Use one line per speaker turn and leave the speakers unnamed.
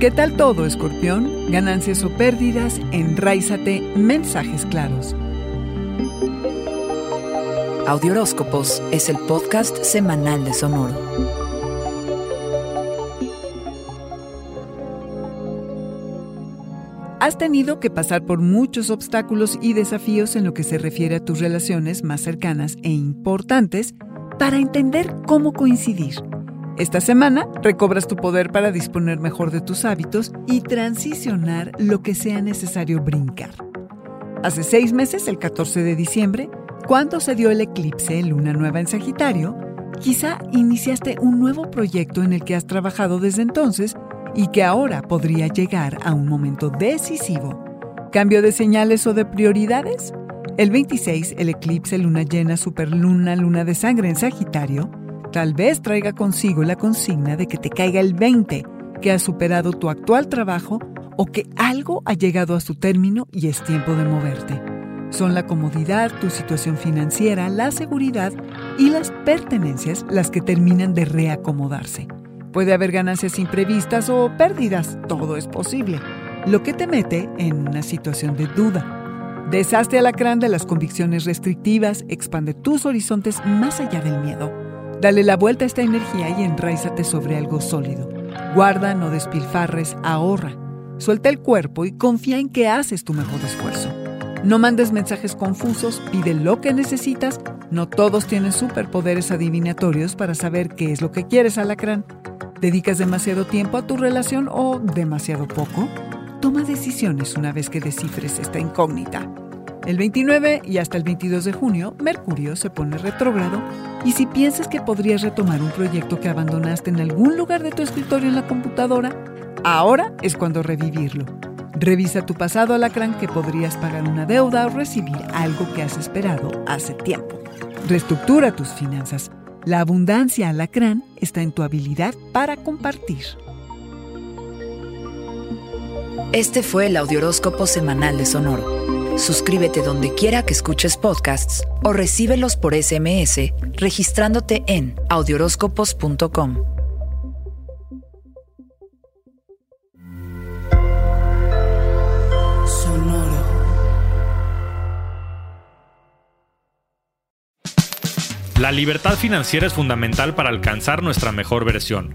¿Qué tal todo, escorpión? Ganancias o pérdidas, enraízate, mensajes claros.
Audioróscopos es el podcast semanal de Sonoro.
Has tenido que pasar por muchos obstáculos y desafíos en lo que se refiere a tus relaciones más cercanas e importantes para entender cómo coincidir esta semana recobras tu poder para disponer mejor de tus hábitos y transicionar lo que sea necesario brincar. Hace seis meses, el 14 de diciembre, cuando se dio el eclipse luna nueva en Sagitario, quizá iniciaste un nuevo proyecto en el que has trabajado desde entonces y que ahora podría llegar a un momento decisivo. ¿Cambio de señales o de prioridades? El 26, el eclipse luna llena superluna luna de sangre en Sagitario, Tal vez traiga consigo la consigna de que te caiga el 20, que has superado tu actual trabajo o que algo ha llegado a su término y es tiempo de moverte. Son la comodidad, tu situación financiera, la seguridad y las pertenencias las que terminan de reacomodarse. Puede haber ganancias imprevistas o pérdidas, todo es posible, lo que te mete en una situación de duda. Deshazte alacrán de las convicciones restrictivas, expande tus horizontes más allá del miedo. Dale la vuelta a esta energía y enraízate sobre algo sólido. Guarda, no despilfarres, ahorra. Suelta el cuerpo y confía en que haces tu mejor esfuerzo. No mandes mensajes confusos, pide lo que necesitas. No todos tienen superpoderes adivinatorios para saber qué es lo que quieres, alacrán. ¿Dedicas demasiado tiempo a tu relación o demasiado poco? Toma decisiones una vez que descifres esta incógnita. El 29 y hasta el 22 de junio, Mercurio se pone retrógrado y si piensas que podrías retomar un proyecto que abandonaste en algún lugar de tu escritorio en la computadora, ahora es cuando revivirlo. Revisa tu pasado alacrán que podrías pagar una deuda o recibir algo que has esperado hace tiempo. Reestructura tus finanzas. La abundancia alacrán está en tu habilidad para compartir.
Este fue el Audioróscopo Semanal de Sonoro. Suscríbete donde quiera que escuches podcasts o recíbelos por SMS registrándote en audioróscopos.com.
Sonoro.
La libertad financiera es fundamental para alcanzar nuestra mejor versión.